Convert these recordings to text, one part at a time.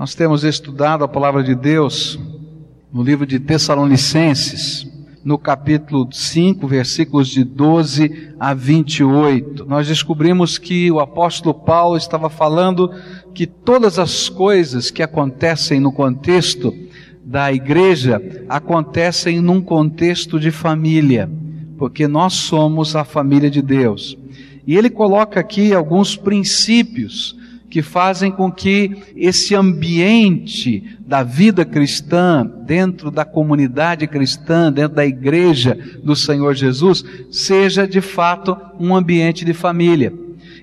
Nós temos estudado a palavra de Deus no livro de Tessalonicenses, no capítulo 5, versículos de 12 a 28. Nós descobrimos que o apóstolo Paulo estava falando que todas as coisas que acontecem no contexto da igreja acontecem num contexto de família, porque nós somos a família de Deus. E ele coloca aqui alguns princípios que fazem com que esse ambiente da vida cristã, dentro da comunidade cristã, dentro da igreja do Senhor Jesus, seja de fato um ambiente de família.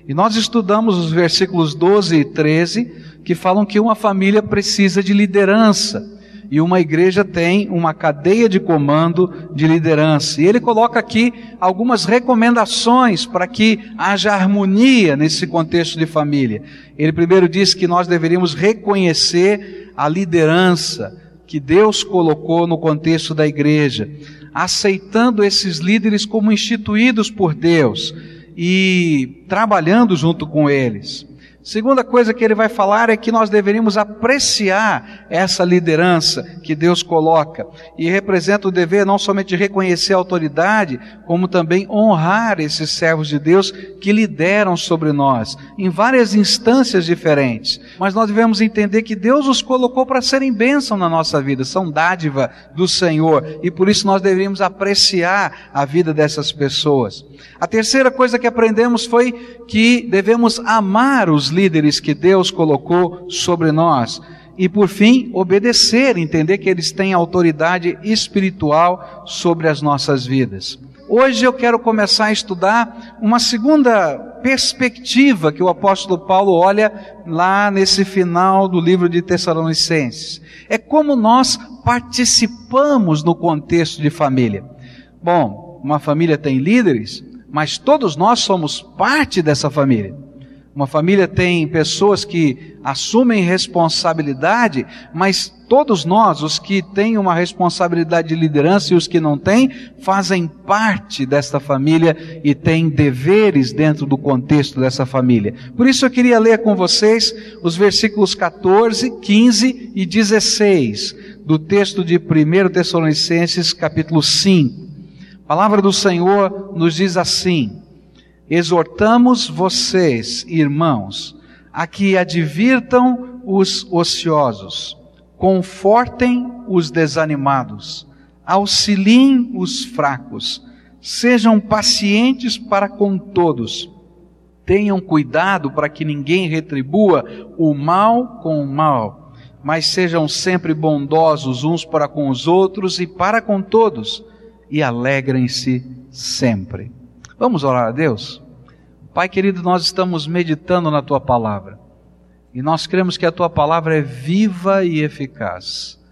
E nós estudamos os versículos 12 e 13 que falam que uma família precisa de liderança e uma igreja tem uma cadeia de comando de liderança. E ele coloca aqui algumas recomendações para que haja harmonia nesse contexto de família. Ele primeiro diz que nós deveríamos reconhecer a liderança que Deus colocou no contexto da igreja, aceitando esses líderes como instituídos por Deus e trabalhando junto com eles. Segunda coisa que ele vai falar é que nós deveríamos apreciar essa liderança que Deus coloca e representa o dever não somente de reconhecer a autoridade, como também honrar esses servos de Deus que lideram sobre nós em várias instâncias diferentes. Mas nós devemos entender que Deus os colocou para serem bênção na nossa vida, são dádiva do Senhor e por isso nós deveríamos apreciar a vida dessas pessoas. A terceira coisa que aprendemos foi que devemos amar os líderes que Deus colocou sobre nós. E por fim, obedecer, entender que eles têm autoridade espiritual sobre as nossas vidas. Hoje eu quero começar a estudar uma segunda perspectiva que o apóstolo Paulo olha lá nesse final do livro de Tessalonicenses. É como nós participamos no contexto de família. Bom, uma família tem líderes, mas todos nós somos parte dessa família. Uma família tem pessoas que assumem responsabilidade, mas todos nós, os que têm uma responsabilidade de liderança e os que não têm, fazem parte desta família e têm deveres dentro do contexto dessa família. Por isso eu queria ler com vocês os versículos 14, 15 e 16 do texto de 1 Tessalonicenses, capítulo 5. A palavra do Senhor nos diz assim: Exortamos vocês, irmãos, a que advirtam os ociosos, confortem os desanimados, auxiliem os fracos, sejam pacientes para com todos. Tenham cuidado para que ninguém retribua o mal com o mal, mas sejam sempre bondosos uns para com os outros e para com todos e alegrem-se sempre. Vamos orar a Deus? Pai querido, nós estamos meditando na tua palavra e nós cremos que a tua palavra é viva e eficaz.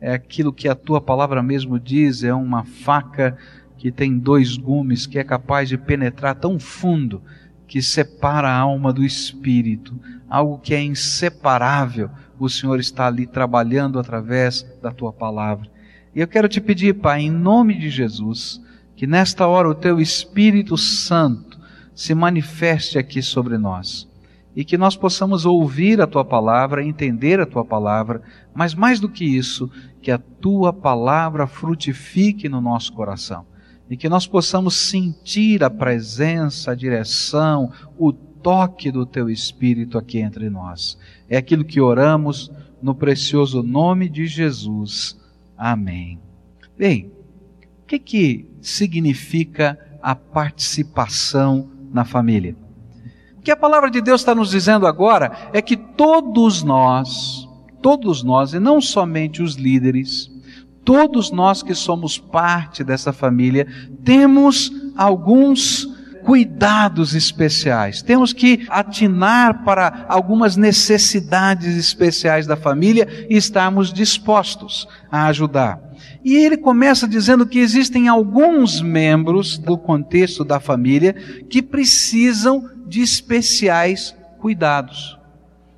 É aquilo que a tua palavra mesmo diz, é uma faca que tem dois gumes, que é capaz de penetrar tão fundo que separa a alma do espírito, algo que é inseparável. O Senhor está ali trabalhando através da tua palavra. E eu quero te pedir, Pai, em nome de Jesus, que nesta hora o teu Espírito Santo se manifeste aqui sobre nós e que nós possamos ouvir a tua palavra, entender a tua palavra, mas mais do que isso, que a tua palavra frutifique no nosso coração e que nós possamos sentir a presença, a direção, o toque do teu Espírito aqui entre nós. É aquilo que oramos no precioso nome de Jesus. Amém. Bem, o que, que significa a participação na família? O que a palavra de Deus está nos dizendo agora é que todos nós, todos nós, e não somente os líderes, todos nós que somos parte dessa família, temos alguns cuidados especiais. Temos que atinar para algumas necessidades especiais da família e estarmos dispostos a ajudar. E ele começa dizendo que existem alguns membros do contexto da família que precisam de especiais cuidados.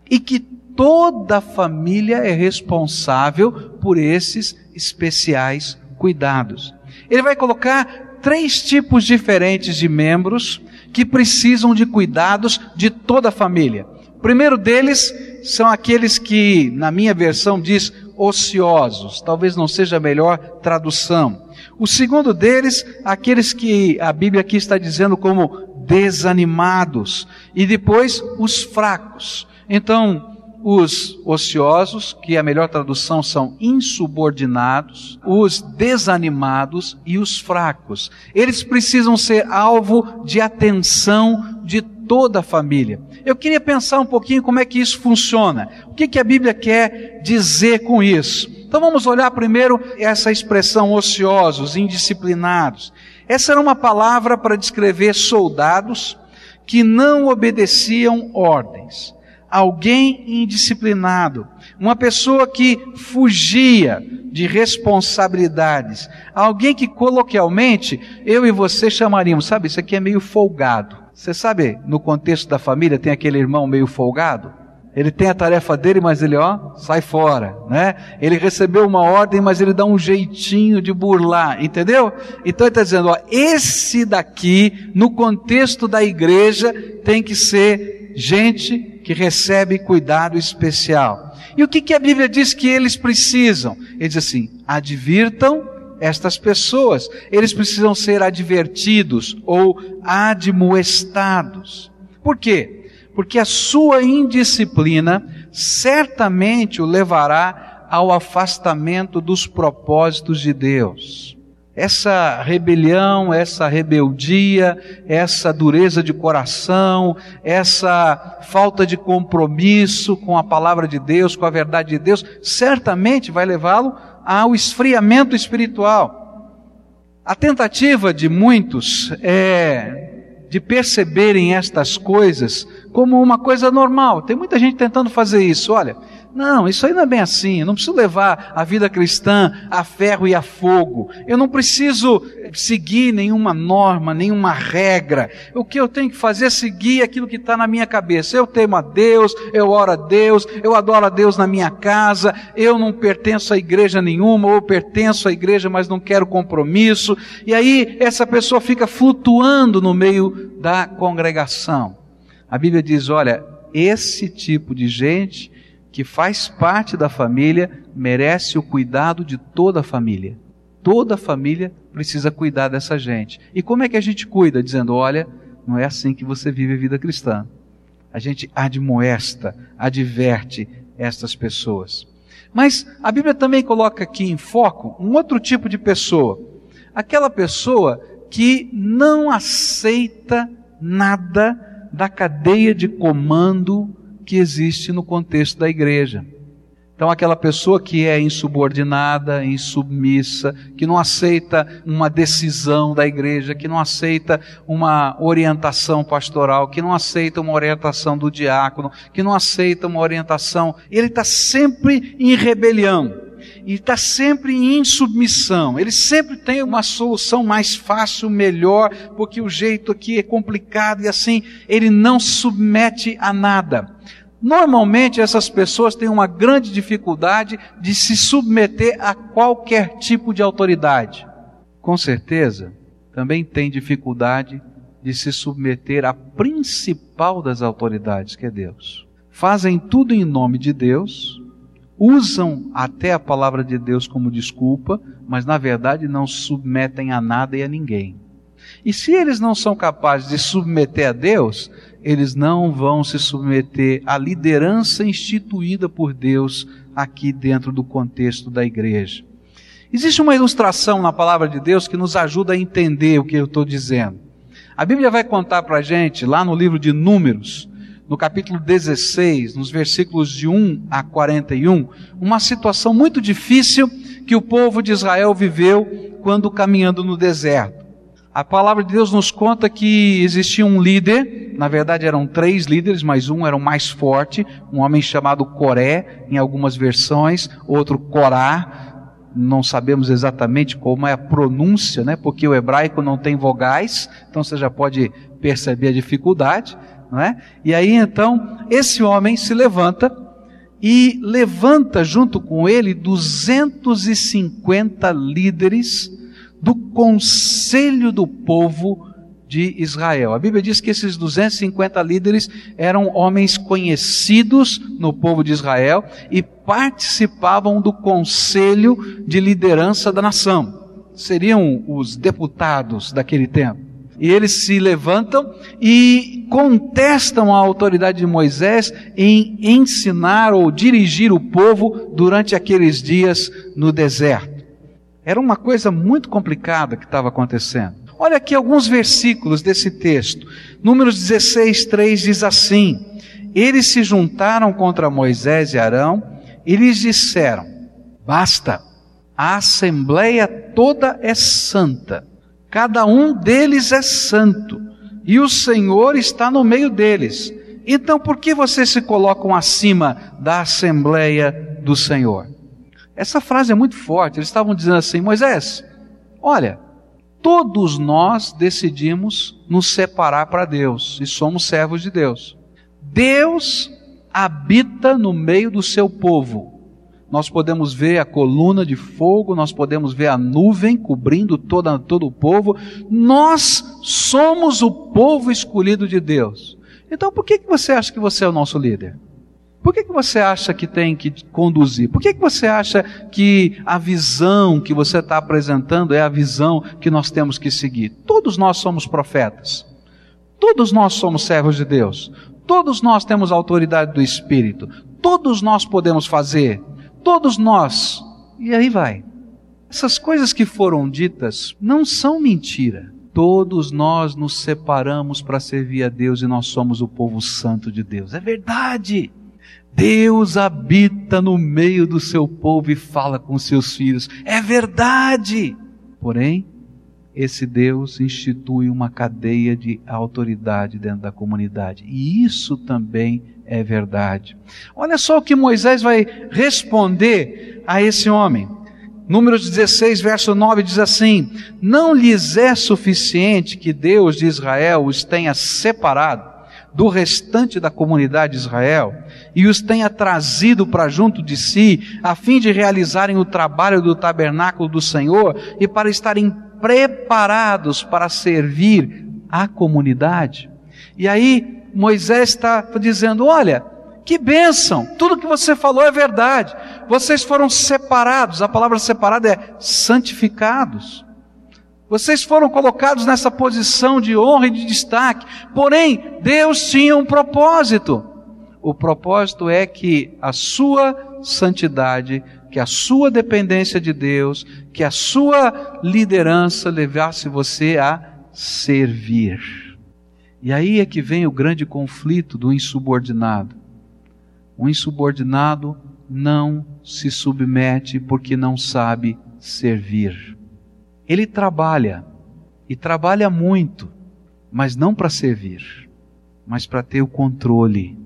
E que toda família é responsável por esses especiais cuidados. Ele vai colocar três tipos diferentes de membros que precisam de cuidados de toda a família. O primeiro deles são aqueles que, na minha versão, diz ociosos. Talvez não seja a melhor tradução. O segundo deles, aqueles que a Bíblia aqui está dizendo como desanimados. E depois, os fracos. Então, os ociosos, que a melhor tradução são insubordinados, os desanimados e os fracos. Eles precisam ser alvo de atenção de toda a família. Eu queria pensar um pouquinho como é que isso funciona. O que, que a Bíblia quer dizer com isso? Então vamos olhar primeiro essa expressão ociosos, indisciplinados. Essa era uma palavra para descrever soldados que não obedeciam ordens alguém indisciplinado, uma pessoa que fugia de responsabilidades, alguém que coloquialmente eu e você chamaríamos, sabe, isso aqui é meio folgado. Você sabe, no contexto da família tem aquele irmão meio folgado? Ele tem a tarefa dele, mas ele, ó, sai fora, né? Ele recebeu uma ordem, mas ele dá um jeitinho de burlar, entendeu? Então ele está dizendo, ó, esse daqui, no contexto da igreja, tem que ser gente que recebe cuidado especial. E o que, que a Bíblia diz que eles precisam? Ele diz assim: advirtam estas pessoas. Eles precisam ser advertidos ou admoestados. Por quê? Porque a sua indisciplina certamente o levará ao afastamento dos propósitos de Deus essa rebelião, essa rebeldia, essa dureza de coração, essa falta de compromisso com a palavra de Deus, com a verdade de Deus, certamente vai levá-lo ao esfriamento espiritual. A tentativa de muitos é de perceberem estas coisas como uma coisa normal. Tem muita gente tentando fazer isso. Olha, não, isso aí não é bem assim. Eu não preciso levar a vida cristã a ferro e a fogo. Eu não preciso seguir nenhuma norma, nenhuma regra. O que eu tenho que fazer é seguir aquilo que está na minha cabeça. Eu temo a Deus, eu oro a Deus, eu adoro a Deus na minha casa, eu não pertenço a igreja nenhuma, ou pertenço à igreja, mas não quero compromisso. E aí essa pessoa fica flutuando no meio da congregação. A Bíblia diz: olha, esse tipo de gente que faz parte da família merece o cuidado de toda a família. Toda a família precisa cuidar dessa gente. E como é que a gente cuida? Dizendo: olha, não é assim que você vive a vida cristã. A gente admoesta, adverte estas pessoas. Mas a Bíblia também coloca aqui em foco um outro tipo de pessoa. Aquela pessoa que não aceita nada da cadeia de comando que existe no contexto da igreja. Então, aquela pessoa que é insubordinada, insubmissa, que não aceita uma decisão da igreja, que não aceita uma orientação pastoral, que não aceita uma orientação do diácono, que não aceita uma orientação, ele está sempre em rebelião e está sempre em insubmissão. Ele sempre tem uma solução mais fácil, melhor, porque o jeito aqui é complicado e assim ele não se submete a nada. Normalmente essas pessoas têm uma grande dificuldade de se submeter a qualquer tipo de autoridade. Com certeza, também tem dificuldade de se submeter à principal das autoridades, que é Deus. Fazem tudo em nome de Deus, usam até a palavra de Deus como desculpa, mas na verdade não submetem a nada e a ninguém. E se eles não são capazes de submeter a Deus, eles não vão se submeter à liderança instituída por Deus aqui dentro do contexto da igreja. Existe uma ilustração na palavra de Deus que nos ajuda a entender o que eu estou dizendo. A Bíblia vai contar para a gente, lá no livro de Números, no capítulo 16, nos versículos de 1 a 41, uma situação muito difícil que o povo de Israel viveu quando caminhando no deserto. A palavra de Deus nos conta que existia um líder, na verdade eram três líderes, mas um era o mais forte, um homem chamado Coré, em algumas versões, outro Corá, não sabemos exatamente como é a pronúncia, né? Porque o hebraico não tem vogais, então você já pode perceber a dificuldade, não é? E aí então esse homem se levanta e levanta junto com ele 250 líderes do conselho do povo de Israel. A Bíblia diz que esses 250 líderes eram homens conhecidos no povo de Israel e participavam do conselho de liderança da nação. Seriam os deputados daquele tempo. E eles se levantam e contestam a autoridade de Moisés em ensinar ou dirigir o povo durante aqueles dias no deserto. Era uma coisa muito complicada que estava acontecendo. Olha aqui alguns versículos desse texto. Números 16, 3 diz assim: Eles se juntaram contra Moisés e Arão e lhes disseram: Basta, a assembleia toda é santa Cada um deles é santo, e o Senhor está no meio deles. Então por que vocês se colocam acima da assembleia do Senhor? Essa frase é muito forte. Eles estavam dizendo assim: Moisés, olha, todos nós decidimos nos separar para Deus e somos servos de Deus. Deus habita no meio do seu povo nós podemos ver a coluna de fogo, nós podemos ver a nuvem cobrindo toda, todo o povo. Nós somos o povo escolhido de Deus. Então por que, que você acha que você é o nosso líder? Por que, que você acha que tem que conduzir? Por que, que você acha que a visão que você está apresentando é a visão que nós temos que seguir? Todos nós somos profetas. Todos nós somos servos de Deus. Todos nós temos autoridade do Espírito. Todos nós podemos fazer todos nós. E aí vai. Essas coisas que foram ditas não são mentira. Todos nós nos separamos para servir a Deus e nós somos o povo santo de Deus. É verdade. Deus habita no meio do seu povo e fala com seus filhos. É verdade. Porém, esse Deus institui uma cadeia de autoridade dentro da comunidade. E isso também é verdade. Olha só o que Moisés vai responder a esse homem. Números 16, verso 9 diz assim: Não lhes é suficiente que Deus de Israel os tenha separado do restante da comunidade de Israel e os tenha trazido para junto de si, a fim de realizarem o trabalho do tabernáculo do Senhor e para estarem preparados para servir a comunidade. E aí Moisés está dizendo: olha, que bênção, tudo que você falou é verdade. Vocês foram separados, a palavra separada é santificados. Vocês foram colocados nessa posição de honra e de destaque. Porém, Deus tinha um propósito. O propósito é que a sua santidade que a sua dependência de Deus, que a sua liderança levasse você a servir. E aí é que vem o grande conflito do insubordinado. O insubordinado não se submete porque não sabe servir. Ele trabalha, e trabalha muito, mas não para servir, mas para ter o controle,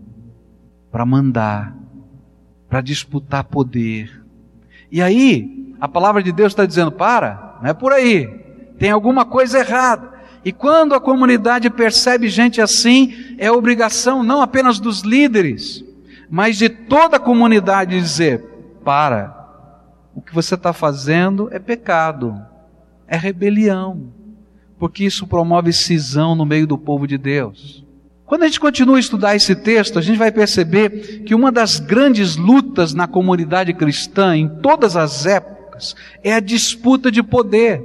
para mandar, para disputar poder, e aí, a palavra de Deus está dizendo: para, não é por aí, tem alguma coisa errada. E quando a comunidade percebe gente assim, é obrigação não apenas dos líderes, mas de toda a comunidade dizer: para, o que você está fazendo é pecado, é rebelião, porque isso promove cisão no meio do povo de Deus. Quando a gente continua a estudar esse texto, a gente vai perceber que uma das grandes lutas na comunidade cristã, em todas as épocas, é a disputa de poder.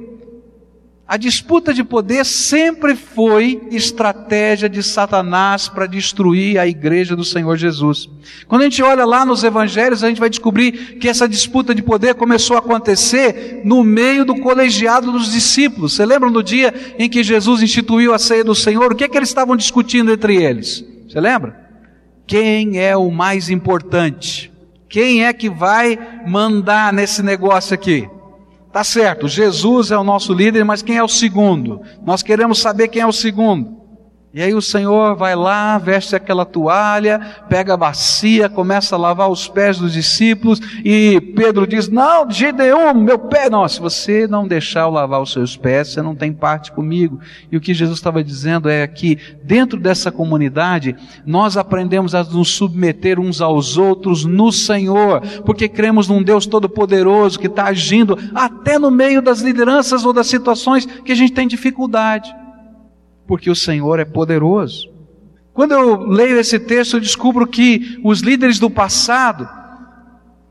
A disputa de poder sempre foi estratégia de Satanás para destruir a igreja do Senhor Jesus. Quando a gente olha lá nos evangelhos, a gente vai descobrir que essa disputa de poder começou a acontecer no meio do colegiado dos discípulos. Você lembra no dia em que Jesus instituiu a ceia do Senhor? O que é que eles estavam discutindo entre eles? Você lembra? Quem é o mais importante? Quem é que vai mandar nesse negócio aqui? Tá certo, Jesus é o nosso líder, mas quem é o segundo? Nós queremos saber quem é o segundo. E aí o Senhor vai lá, veste aquela toalha, pega a bacia, começa a lavar os pés dos discípulos, e Pedro diz: Não, de nenhum, meu pé. Não, se você não deixar eu lavar os seus pés, você não tem parte comigo. E o que Jesus estava dizendo é que, dentro dessa comunidade, nós aprendemos a nos submeter uns aos outros no Senhor, porque cremos num Deus Todo-Poderoso que está agindo até no meio das lideranças ou das situações que a gente tem dificuldade. Porque o Senhor é poderoso. Quando eu leio esse texto, eu descubro que os líderes do passado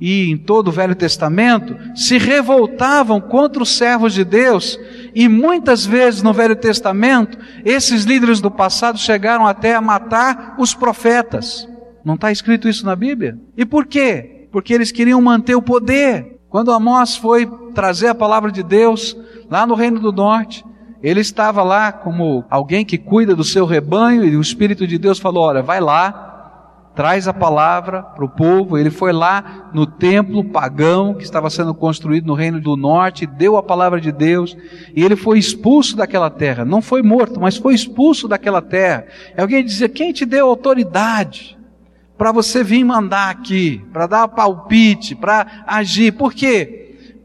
e em todo o Velho Testamento se revoltavam contra os servos de Deus, e muitas vezes no Velho Testamento, esses líderes do passado chegaram até a matar os profetas. Não está escrito isso na Bíblia? E por quê? Porque eles queriam manter o poder. Quando Amós foi trazer a palavra de Deus lá no Reino do Norte, ele estava lá como alguém que cuida do seu rebanho e o Espírito de Deus falou: Olha, vai lá, traz a palavra para o povo. Ele foi lá no templo pagão que estava sendo construído no Reino do Norte, deu a palavra de Deus e ele foi expulso daquela terra. Não foi morto, mas foi expulso daquela terra. E alguém dizia: Quem te deu autoridade? Para você vir mandar aqui, para dar palpite, para agir. Por quê?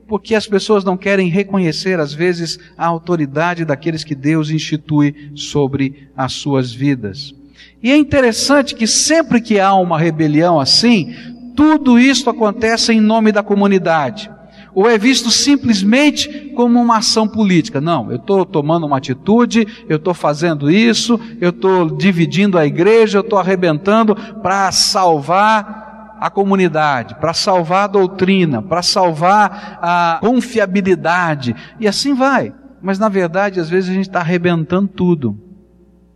Porque as pessoas não querem reconhecer, às vezes, a autoridade daqueles que Deus institui sobre as suas vidas. E é interessante que sempre que há uma rebelião assim, tudo isso acontece em nome da comunidade. Ou é visto simplesmente como uma ação política. Não, eu estou tomando uma atitude, eu estou fazendo isso, eu estou dividindo a igreja, eu estou arrebentando para salvar a comunidade, para salvar a doutrina, para salvar a confiabilidade, e assim vai. Mas na verdade, às vezes a gente está arrebentando tudo.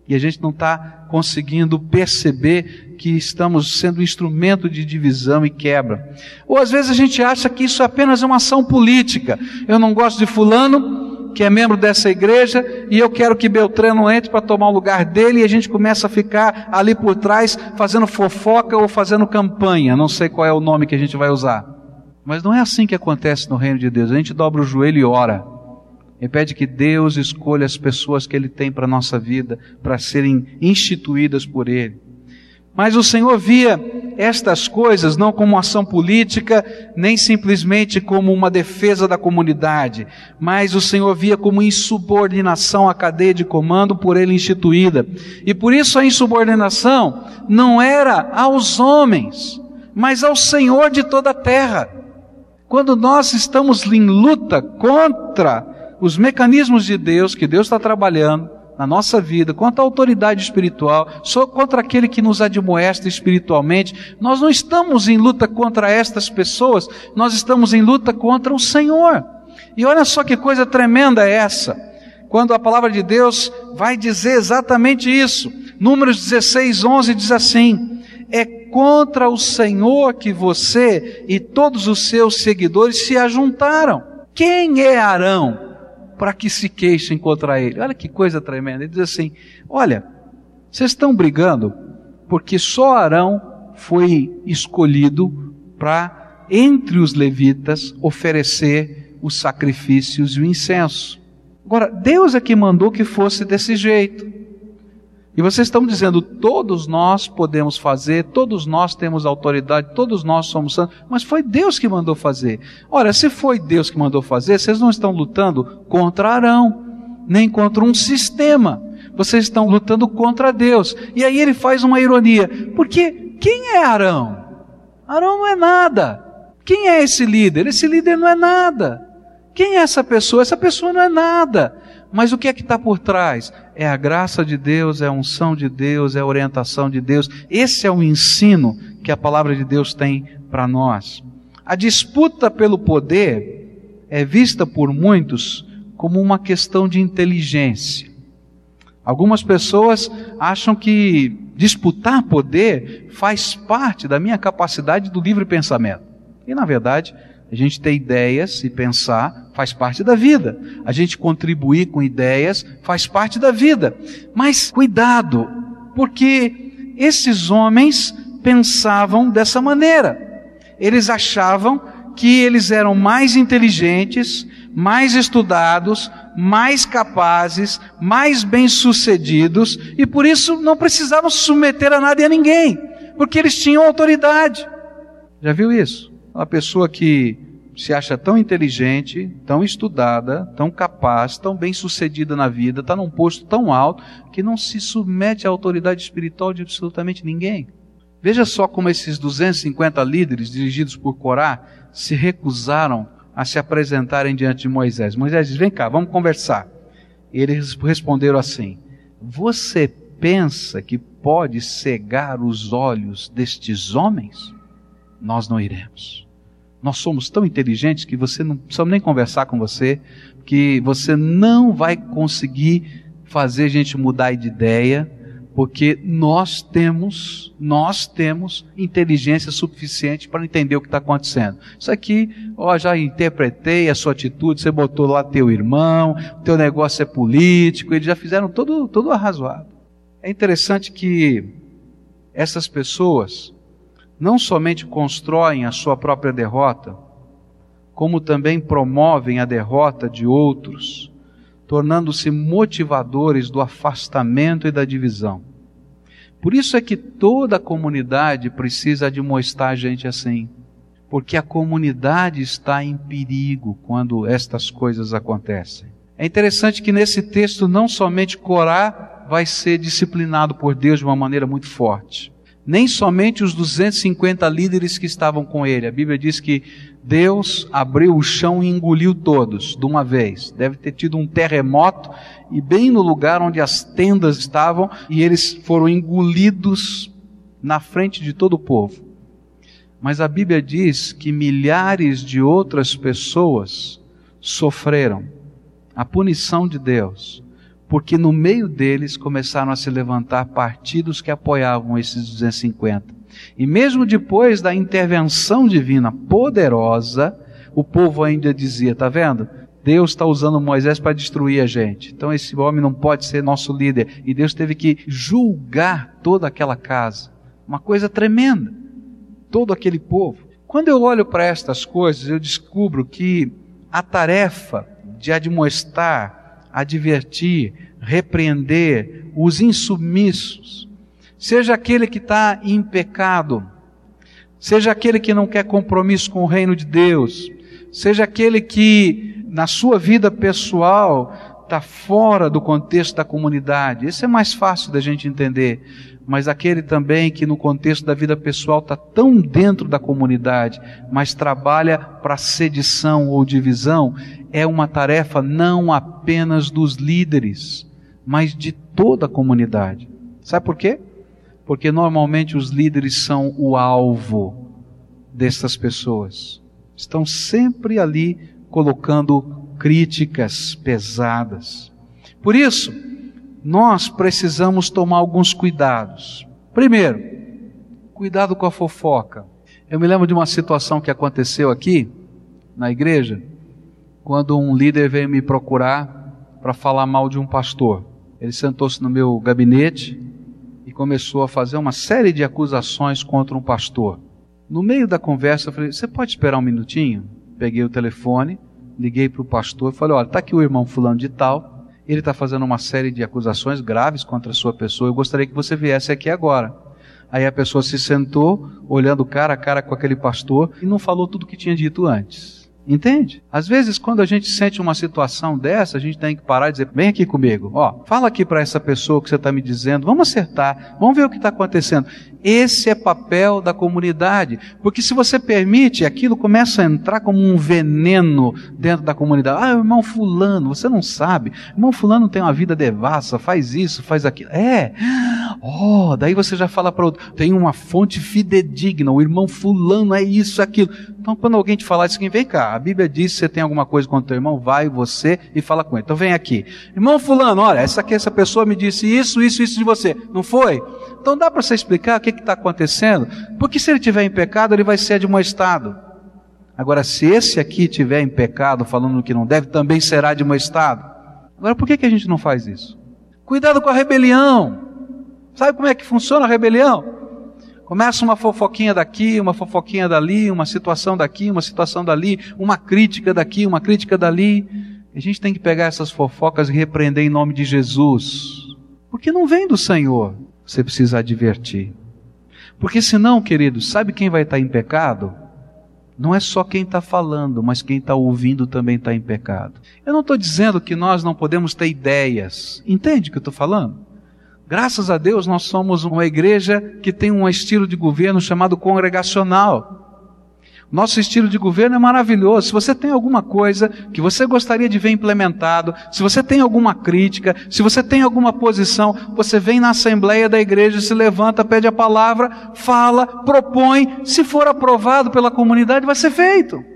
E a gente não está conseguindo perceber que estamos sendo instrumento de divisão e quebra. Ou às vezes a gente acha que isso é apenas uma ação política. Eu não gosto de fulano, que é membro dessa igreja, e eu quero que Beltrano entre para tomar o lugar dele, e a gente começa a ficar ali por trás fazendo fofoca ou fazendo campanha. Não sei qual é o nome que a gente vai usar. Mas não é assim que acontece no reino de Deus. A gente dobra o joelho e ora e pede que Deus escolha as pessoas que Ele tem para a nossa vida, para serem instituídas por Ele. Mas o Senhor via estas coisas não como ação política, nem simplesmente como uma defesa da comunidade, mas o Senhor via como insubordinação à cadeia de comando por ele instituída. E por isso a insubordinação não era aos homens, mas ao Senhor de toda a terra. Quando nós estamos em luta contra os mecanismos de Deus, que Deus está trabalhando na nossa vida, contra a autoridade espiritual, só contra aquele que nos admoesta espiritualmente, nós não estamos em luta contra estas pessoas, nós estamos em luta contra o Senhor. E olha só que coisa tremenda é essa, quando a palavra de Deus vai dizer exatamente isso. Números 16, 11 diz assim: É contra o Senhor que você e todos os seus seguidores se ajuntaram. Quem é Arão? Para que se queixem contra ele. Olha que coisa tremenda. Ele diz assim: Olha, vocês estão brigando porque só Arão foi escolhido para, entre os levitas, oferecer os sacrifícios e o incenso. Agora, Deus é que mandou que fosse desse jeito. E vocês estão dizendo, todos nós podemos fazer, todos nós temos autoridade, todos nós somos santos, mas foi Deus que mandou fazer. Ora, se foi Deus que mandou fazer, vocês não estão lutando contra Arão, nem contra um sistema. Vocês estão lutando contra Deus. E aí ele faz uma ironia, porque quem é Arão? Arão não é nada. Quem é esse líder? Esse líder não é nada. Quem é essa pessoa? Essa pessoa não é nada. Mas o que é que está por trás? É a graça de Deus, é a unção de Deus, é a orientação de Deus. Esse é o ensino que a palavra de Deus tem para nós. A disputa pelo poder é vista por muitos como uma questão de inteligência. Algumas pessoas acham que disputar poder faz parte da minha capacidade do livre pensamento. E na verdade, a gente ter ideias e pensar faz parte da vida. A gente contribuir com ideias faz parte da vida. Mas cuidado, porque esses homens pensavam dessa maneira. Eles achavam que eles eram mais inteligentes, mais estudados, mais capazes, mais bem-sucedidos e por isso não precisavam se submeter a nada e a ninguém, porque eles tinham autoridade. Já viu isso? Uma pessoa que se acha tão inteligente, tão estudada, tão capaz, tão bem sucedida na vida, está num posto tão alto, que não se submete à autoridade espiritual de absolutamente ninguém. Veja só como esses 250 líderes dirigidos por Corá se recusaram a se apresentarem diante de Moisés. Moisés diz: Vem cá, vamos conversar. E eles responderam assim: Você pensa que pode cegar os olhos destes homens? Nós não iremos. Nós somos tão inteligentes que você não precisa nem conversar com você, que você não vai conseguir fazer a gente mudar de ideia, porque nós temos, nós temos inteligência suficiente para entender o que está acontecendo. Isso aqui, ó, já interpretei a sua atitude, você botou lá teu irmão, teu negócio é político, eles já fizeram tudo, tudo arrazoado. É interessante que essas pessoas não somente constroem a sua própria derrota, como também promovem a derrota de outros, tornando-se motivadores do afastamento e da divisão. Por isso é que toda a comunidade precisa admoestar gente assim, porque a comunidade está em perigo quando estas coisas acontecem. É interessante que nesse texto não somente Corá vai ser disciplinado por Deus de uma maneira muito forte. Nem somente os 250 líderes que estavam com ele. A Bíblia diz que Deus abriu o chão e engoliu todos de uma vez. Deve ter tido um terremoto e bem no lugar onde as tendas estavam e eles foram engolidos na frente de todo o povo. Mas a Bíblia diz que milhares de outras pessoas sofreram a punição de Deus porque no meio deles começaram a se levantar partidos que apoiavam esses 250. E mesmo depois da intervenção divina poderosa, o povo ainda dizia: tá vendo? Deus está usando Moisés para destruir a gente. Então esse homem não pode ser nosso líder. E Deus teve que julgar toda aquela casa. Uma coisa tremenda. Todo aquele povo. Quando eu olho para estas coisas, eu descubro que a tarefa de admoestar, advertir, repreender os insubmissos, seja aquele que está em pecado, seja aquele que não quer compromisso com o reino de Deus, seja aquele que na sua vida pessoal está fora do contexto da comunidade. Esse é mais fácil da gente entender. Mas aquele também que no contexto da vida pessoal está tão dentro da comunidade, mas trabalha para sedição ou divisão, é uma tarefa não apenas dos líderes, mas de toda a comunidade. Sabe por quê? Porque normalmente os líderes são o alvo dessas pessoas. Estão sempre ali colocando críticas pesadas. Por isso, nós precisamos tomar alguns cuidados. Primeiro, cuidado com a fofoca. Eu me lembro de uma situação que aconteceu aqui na igreja quando um líder veio me procurar para falar mal de um pastor. Ele sentou-se no meu gabinete e começou a fazer uma série de acusações contra um pastor. No meio da conversa, eu falei: Você pode esperar um minutinho? Peguei o telefone, liguei para o pastor e falei: Olha, está aqui o irmão Fulano de Tal. Ele está fazendo uma série de acusações graves contra a sua pessoa. Eu gostaria que você viesse aqui agora. Aí a pessoa se sentou, olhando cara a cara com aquele pastor e não falou tudo que tinha dito antes. Entende? Às vezes, quando a gente sente uma situação dessa, a gente tem que parar e dizer: vem aqui comigo, ó, fala aqui para essa pessoa que você está me dizendo, vamos acertar, vamos ver o que está acontecendo. Esse é papel da comunidade, porque se você permite, aquilo começa a entrar como um veneno dentro da comunidade. Ah, irmão Fulano, você não sabe, irmão Fulano tem uma vida devassa, faz isso, faz aquilo. É, oh, daí você já fala para outro: tem uma fonte fidedigna, o irmão Fulano é isso, aquilo. Então, quando alguém te falar isso aqui, vem cá, a Bíblia diz que você tem alguma coisa contra o teu irmão, vai você e fala com ele. Então vem aqui. Irmão fulano, olha, essa aqui, essa pessoa me disse isso, isso, isso de você. Não foi? Então dá para você explicar o que está acontecendo? Porque se ele tiver em pecado, ele vai ser admoestado. Agora, se esse aqui tiver em pecado, falando que não deve, também será admoestado. Agora, por que, que a gente não faz isso? Cuidado com a rebelião. Sabe como é que funciona a rebelião? Começa uma fofoquinha daqui, uma fofoquinha dali, uma situação daqui, uma situação dali, uma crítica daqui, uma crítica dali. A gente tem que pegar essas fofocas e repreender em nome de Jesus. Porque não vem do Senhor. Você precisa advertir. Porque senão, querido, sabe quem vai estar em pecado? Não é só quem está falando, mas quem está ouvindo também está em pecado. Eu não estou dizendo que nós não podemos ter ideias. Entende o que eu estou falando? Graças a Deus nós somos uma igreja que tem um estilo de governo chamado congregacional. Nosso estilo de governo é maravilhoso. Se você tem alguma coisa que você gostaria de ver implementado, se você tem alguma crítica, se você tem alguma posição, você vem na assembleia da igreja, se levanta, pede a palavra, fala, propõe. Se for aprovado pela comunidade, vai ser feito.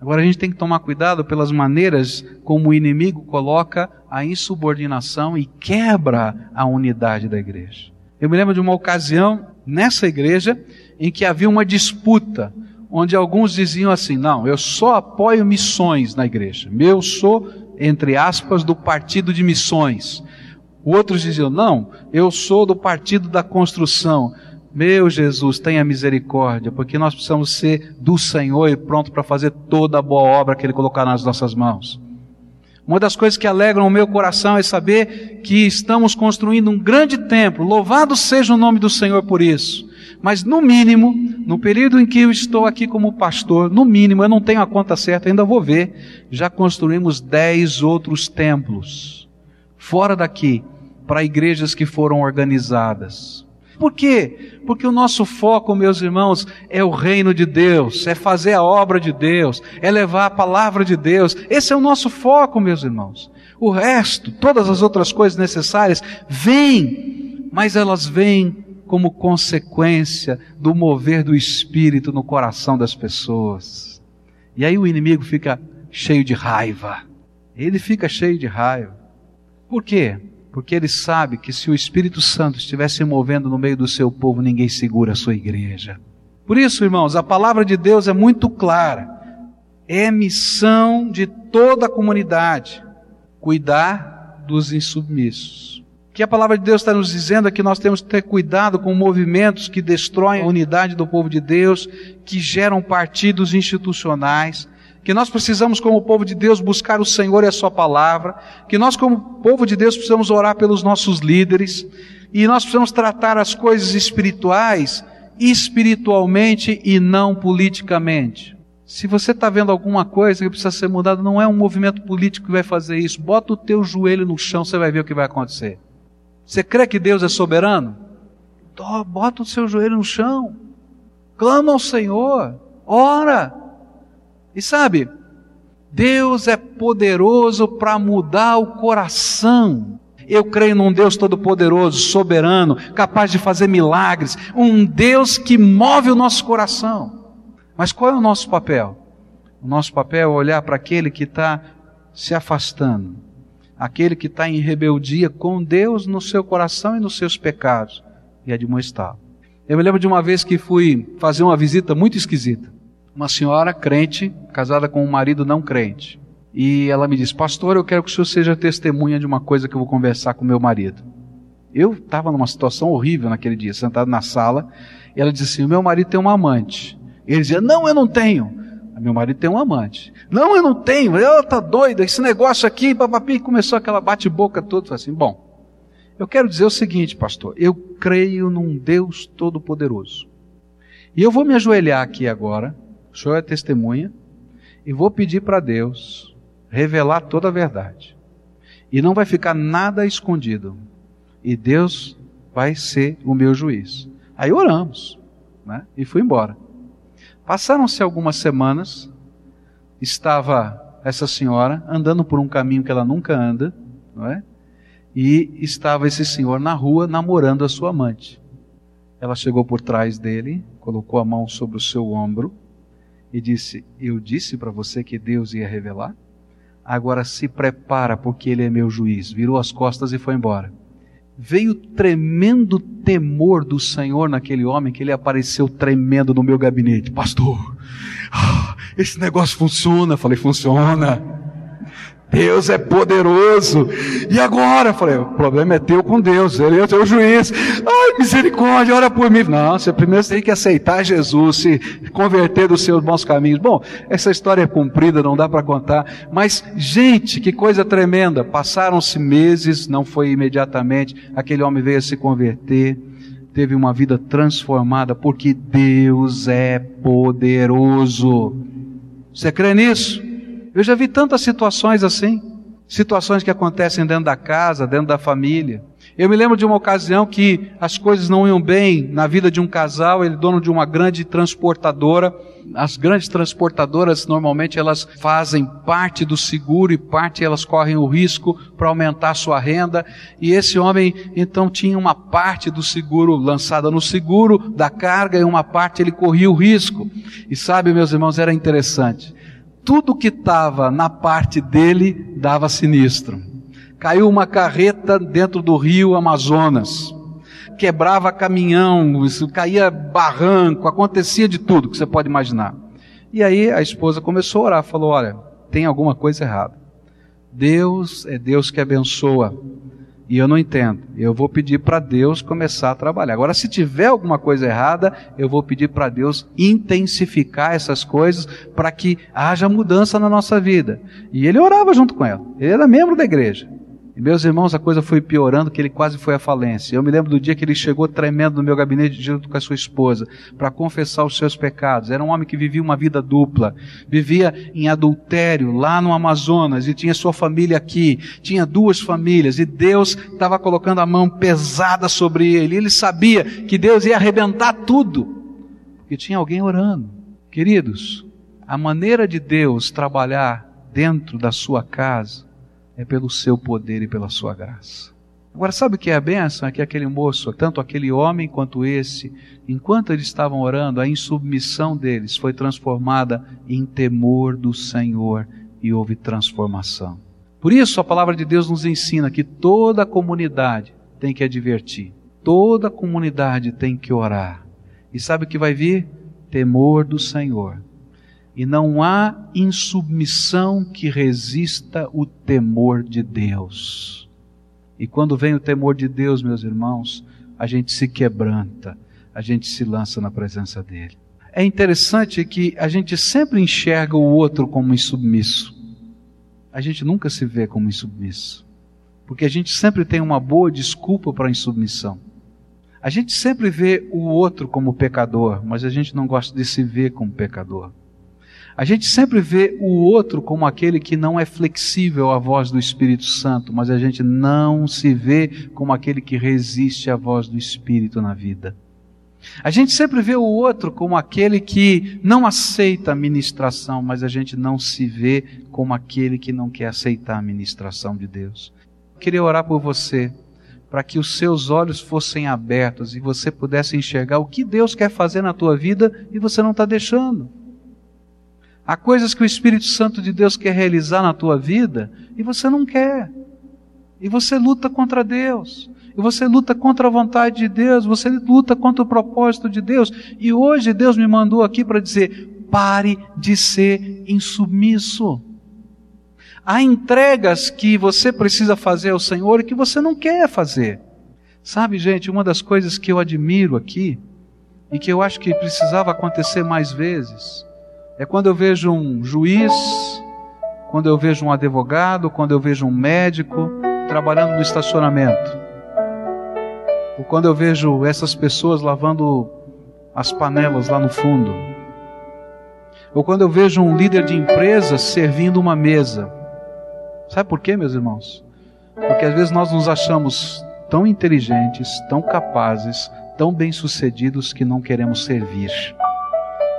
Agora a gente tem que tomar cuidado pelas maneiras como o inimigo coloca a insubordinação e quebra a unidade da igreja. Eu me lembro de uma ocasião nessa igreja em que havia uma disputa, onde alguns diziam assim: não, eu só apoio missões na igreja, eu sou, entre aspas, do partido de missões. Outros diziam: não, eu sou do partido da construção. Meu Jesus, tenha misericórdia, porque nós precisamos ser do Senhor e pronto para fazer toda a boa obra que Ele colocar nas nossas mãos. Uma das coisas que alegram o meu coração é saber que estamos construindo um grande templo. Louvado seja o nome do Senhor por isso. Mas no mínimo, no período em que eu estou aqui como pastor, no mínimo, eu não tenho a conta certa, ainda vou ver, já construímos dez outros templos. Fora daqui, para igrejas que foram organizadas. Por quê? Porque o nosso foco, meus irmãos, é o reino de Deus, é fazer a obra de Deus, é levar a palavra de Deus. Esse é o nosso foco, meus irmãos. O resto, todas as outras coisas necessárias, vêm, mas elas vêm como consequência do mover do Espírito no coração das pessoas. E aí o inimigo fica cheio de raiva. Ele fica cheio de raiva. Por quê? Porque ele sabe que se o Espírito Santo estiver se movendo no meio do seu povo, ninguém segura a sua igreja. Por isso, irmãos, a palavra de Deus é muito clara. É missão de toda a comunidade cuidar dos insubmissos. O que a palavra de Deus está nos dizendo é que nós temos que ter cuidado com movimentos que destroem a unidade do povo de Deus, que geram partidos institucionais, que nós precisamos, como povo de Deus, buscar o Senhor e a Sua palavra, que nós, como povo de Deus, precisamos orar pelos nossos líderes, e nós precisamos tratar as coisas espirituais espiritualmente e não politicamente. Se você está vendo alguma coisa que precisa ser mudada, não é um movimento político que vai fazer isso. Bota o teu joelho no chão, você vai ver o que vai acontecer. Você crê que Deus é soberano? Bota o seu joelho no chão. Clama ao Senhor. Ora. E sabe, Deus é poderoso para mudar o coração. Eu creio num Deus todo-poderoso, soberano, capaz de fazer milagres, um Deus que move o nosso coração. Mas qual é o nosso papel? O nosso papel é olhar para aquele que está se afastando, aquele que está em rebeldia com Deus no seu coração e nos seus pecados, e admoestá-lo. Eu me lembro de uma vez que fui fazer uma visita muito esquisita uma senhora crente, casada com um marido não crente. E ela me disse: Pastor, eu quero que o senhor seja testemunha de uma coisa que eu vou conversar com meu marido. Eu estava numa situação horrível naquele dia, sentado na sala, e ela disse assim: O meu marido tem uma amante. E ele dizia: Não, eu não tenho. Meu marido tem um amante. Não, eu não tenho. Ela tá doida. Esse negócio aqui, papapi, começou aquela bate-boca toda. Assim, bom, eu quero dizer o seguinte, pastor. Eu creio num Deus todo-poderoso. E eu vou me ajoelhar aqui agora o senhor é testemunha, e vou pedir para Deus revelar toda a verdade. E não vai ficar nada escondido. E Deus vai ser o meu juiz. Aí oramos, né? E fui embora. Passaram-se algumas semanas, estava essa senhora andando por um caminho que ela nunca anda, não é? E estava esse senhor na rua namorando a sua amante. Ela chegou por trás dele, colocou a mão sobre o seu ombro e disse: Eu disse para você que Deus ia revelar? Agora se prepara, porque Ele é meu juiz. Virou as costas e foi embora. Veio tremendo temor do Senhor naquele homem que ele apareceu tremendo no meu gabinete. Pastor, ah, esse negócio funciona. falei, funciona. Deus é poderoso. E agora? Falei, o problema é teu com Deus, Ele é teu juiz. Ai, misericórdia, ora por mim. Não, você primeiro tem que aceitar Jesus, se converter dos seus bons caminhos. Bom, essa história é cumprida, não dá para contar. Mas, gente, que coisa tremenda. Passaram-se meses, não foi imediatamente. Aquele homem veio a se converter, teve uma vida transformada, porque Deus é poderoso. Você crê nisso? Eu já vi tantas situações assim, situações que acontecem dentro da casa, dentro da família. Eu me lembro de uma ocasião que as coisas não iam bem na vida de um casal, ele dono de uma grande transportadora. As grandes transportadoras normalmente elas fazem parte do seguro e parte elas correm o risco para aumentar sua renda. E esse homem então tinha uma parte do seguro lançada no seguro da carga e uma parte ele corria o risco. E sabe, meus irmãos, era interessante. Tudo que estava na parte dele dava sinistro caiu uma carreta dentro do rio Amazonas, quebrava caminhão, caía barranco, acontecia de tudo que você pode imaginar. E aí a esposa começou a orar, falou: Olha, tem alguma coisa errada. Deus é Deus que abençoa. E eu não entendo. Eu vou pedir para Deus começar a trabalhar. Agora, se tiver alguma coisa errada, eu vou pedir para Deus intensificar essas coisas para que haja mudança na nossa vida. E ele orava junto com ela. Ele era membro da igreja. E meus irmãos, a coisa foi piorando, que ele quase foi à falência. Eu me lembro do dia que ele chegou tremendo no meu gabinete junto com a sua esposa, para confessar os seus pecados. Era um homem que vivia uma vida dupla, vivia em adultério lá no Amazonas e tinha sua família aqui, tinha duas famílias e Deus estava colocando a mão pesada sobre ele. Ele sabia que Deus ia arrebentar tudo, porque tinha alguém orando. Queridos, a maneira de Deus trabalhar dentro da sua casa é pelo seu poder e pela sua graça. Agora, sabe o que é a bênção? É que aquele moço, tanto aquele homem quanto esse, enquanto eles estavam orando, a insubmissão deles foi transformada em temor do Senhor e houve transformação. Por isso, a palavra de Deus nos ensina que toda comunidade tem que advertir, toda comunidade tem que orar. E sabe o que vai vir? Temor do Senhor e não há insubmissão que resista o temor de Deus. E quando vem o temor de Deus, meus irmãos, a gente se quebranta, a gente se lança na presença dele. É interessante que a gente sempre enxerga o outro como insubmisso. A gente nunca se vê como insubmisso. Porque a gente sempre tem uma boa desculpa para a insubmissão. A gente sempre vê o outro como pecador, mas a gente não gosta de se ver como pecador. A gente sempre vê o outro como aquele que não é flexível à voz do Espírito Santo, mas a gente não se vê como aquele que resiste à voz do Espírito na vida. A gente sempre vê o outro como aquele que não aceita a ministração, mas a gente não se vê como aquele que não quer aceitar a ministração de Deus. Eu queria orar por você, para que os seus olhos fossem abertos e você pudesse enxergar o que Deus quer fazer na tua vida e você não está deixando. Há coisas que o Espírito Santo de Deus quer realizar na tua vida e você não quer. E você luta contra Deus. E você luta contra a vontade de Deus, você luta contra o propósito de Deus. E hoje Deus me mandou aqui para dizer: pare de ser insubmisso. Há entregas que você precisa fazer ao Senhor e que você não quer fazer. Sabe, gente, uma das coisas que eu admiro aqui e que eu acho que precisava acontecer mais vezes é quando eu vejo um juiz, quando eu vejo um advogado, quando eu vejo um médico trabalhando no estacionamento. Ou quando eu vejo essas pessoas lavando as panelas lá no fundo. Ou quando eu vejo um líder de empresa servindo uma mesa. Sabe por quê, meus irmãos? Porque às vezes nós nos achamos tão inteligentes, tão capazes, tão bem-sucedidos que não queremos servir.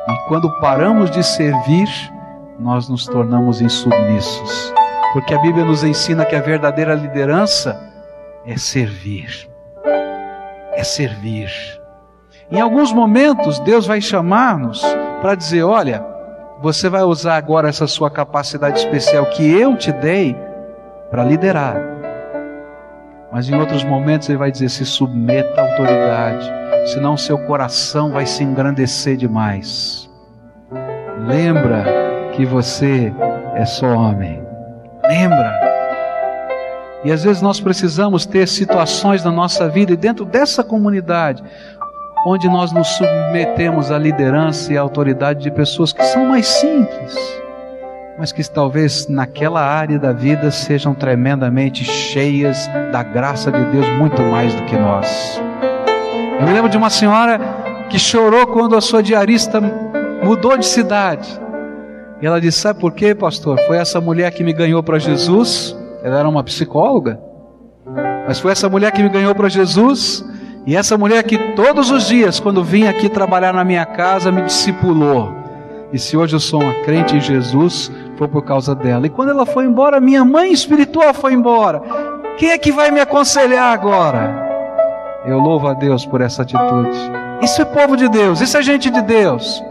E quando paramos de servir, nós nos tornamos insubmissos. Porque a Bíblia nos ensina que a verdadeira liderança é servir. É servir. Em alguns momentos, Deus vai chamar-nos para dizer: olha, você vai usar agora essa sua capacidade especial que eu te dei para liderar. Mas em outros momentos ele vai dizer: se submeta à autoridade, senão seu coração vai se engrandecer demais. Lembra que você é só homem. Lembra. E às vezes nós precisamos ter situações na nossa vida e dentro dessa comunidade onde nós nos submetemos à liderança e à autoridade de pessoas que são mais simples, mas que talvez naquela área da vida sejam tremendamente cheias da graça de Deus muito mais do que nós. Eu me lembro de uma senhora que chorou quando a sua diarista mudou de cidade. E ela disse: Sabe por quê, pastor? Foi essa mulher que me ganhou para Jesus. Ela era uma psicóloga. Mas foi essa mulher que me ganhou para Jesus, e essa mulher que todos os dias, quando vinha aqui trabalhar na minha casa, me discipulou. E se hoje eu sou uma crente em Jesus, foi por causa dela. E quando ela foi embora, minha mãe espiritual foi embora. Quem é que vai me aconselhar agora? Eu louvo a Deus por essa atitude. Isso é povo de Deus, isso é gente de Deus,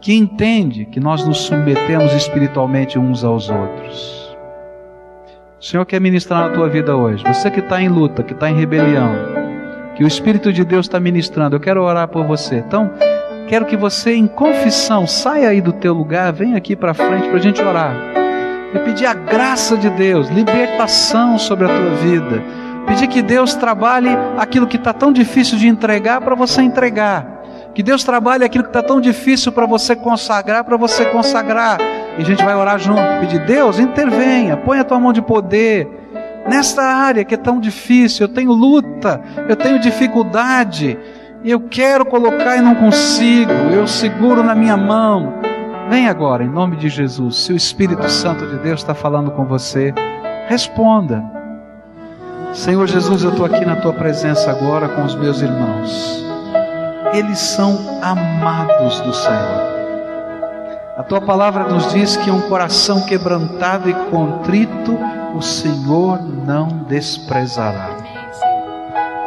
que entende que nós nos submetemos espiritualmente uns aos outros. O Senhor quer ministrar na tua vida hoje. Você que está em luta, que está em rebelião, que o Espírito de Deus está ministrando, eu quero orar por você. Então, quero que você, em confissão, saia aí do teu lugar, venha aqui para frente para a gente orar. E pedir a graça de Deus, libertação sobre a tua vida Pedir que Deus trabalhe aquilo que está tão difícil de entregar para você entregar. Que Deus trabalhe aquilo que está tão difícil para você consagrar, para você consagrar. E a gente vai orar junto, pedir, Deus, intervenha, põe a tua mão de poder nesta área que é tão difícil. Eu tenho luta, eu tenho dificuldade, eu quero colocar e não consigo. Eu seguro na minha mão. Vem agora, em nome de Jesus. Se o Espírito Santo de Deus está falando com você, responda. Senhor Jesus, eu estou aqui na tua presença agora com os meus irmãos. Eles são amados do Senhor. A tua palavra nos diz que um coração quebrantado e contrito o Senhor não desprezará.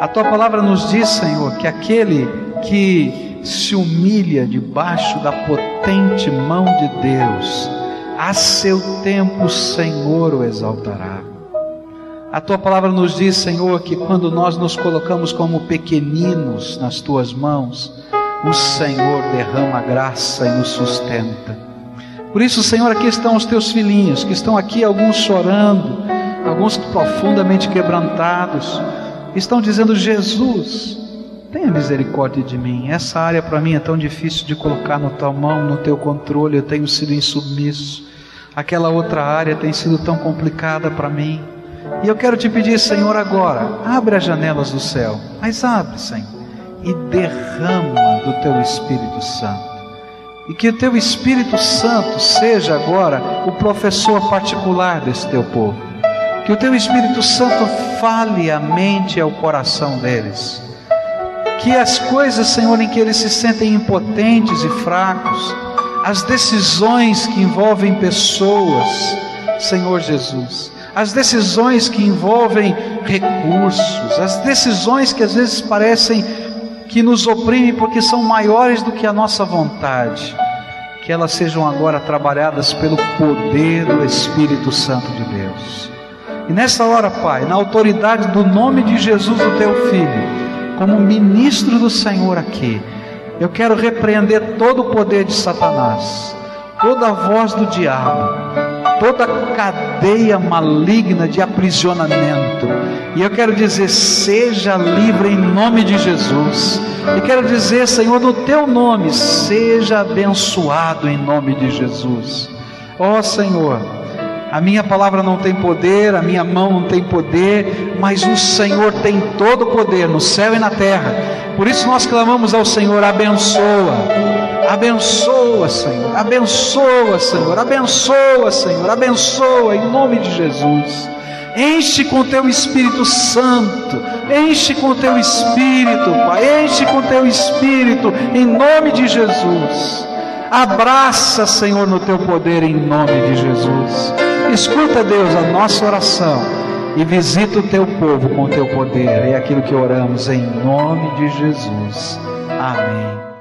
A tua palavra nos diz, Senhor, que aquele que se humilha debaixo da potente mão de Deus, a seu tempo o Senhor o exaltará. A tua palavra nos diz, Senhor, que quando nós nos colocamos como pequeninos nas tuas mãos, o Senhor derrama graça e nos sustenta. Por isso, Senhor, aqui estão os teus filhinhos, que estão aqui, alguns chorando, alguns profundamente quebrantados, estão dizendo: Jesus, tenha misericórdia de mim. Essa área para mim é tão difícil de colocar na tua mão, no teu controle, eu tenho sido insubmisso. Aquela outra área tem sido tão complicada para mim. E eu quero te pedir, Senhor, agora, abre as janelas do céu, mas abre, Senhor, e derrama do teu Espírito Santo. E que o teu Espírito Santo seja agora o professor particular desse teu povo. Que o teu Espírito Santo fale a mente e ao coração deles. Que as coisas, Senhor, em que eles se sentem impotentes e fracos, as decisões que envolvem pessoas, Senhor Jesus, as decisões que envolvem recursos, as decisões que às vezes parecem que nos oprimem porque são maiores do que a nossa vontade, que elas sejam agora trabalhadas pelo poder do Espírito Santo de Deus. E nessa hora, Pai, na autoridade do nome de Jesus, o teu filho, como ministro do Senhor aqui, eu quero repreender todo o poder de Satanás, toda a voz do diabo, toda cadeia maligna de aprisionamento. E eu quero dizer, seja livre em nome de Jesus. E quero dizer, Senhor, no teu nome, seja abençoado em nome de Jesus. Ó oh, Senhor, a minha palavra não tem poder, a minha mão não tem poder, mas o Senhor tem todo o poder no céu e na terra. Por isso nós clamamos ao Senhor: abençoa, abençoa, Senhor, abençoa, Senhor, abençoa, Senhor, abençoa em nome de Jesus. Enche com teu Espírito Santo, enche com teu Espírito, Pai, enche com teu Espírito, em nome de Jesus. Abraça, Senhor, no teu poder, em nome de Jesus. Escuta, Deus, a nossa oração e visita o teu povo com o teu poder. É aquilo que oramos em nome de Jesus. Amém.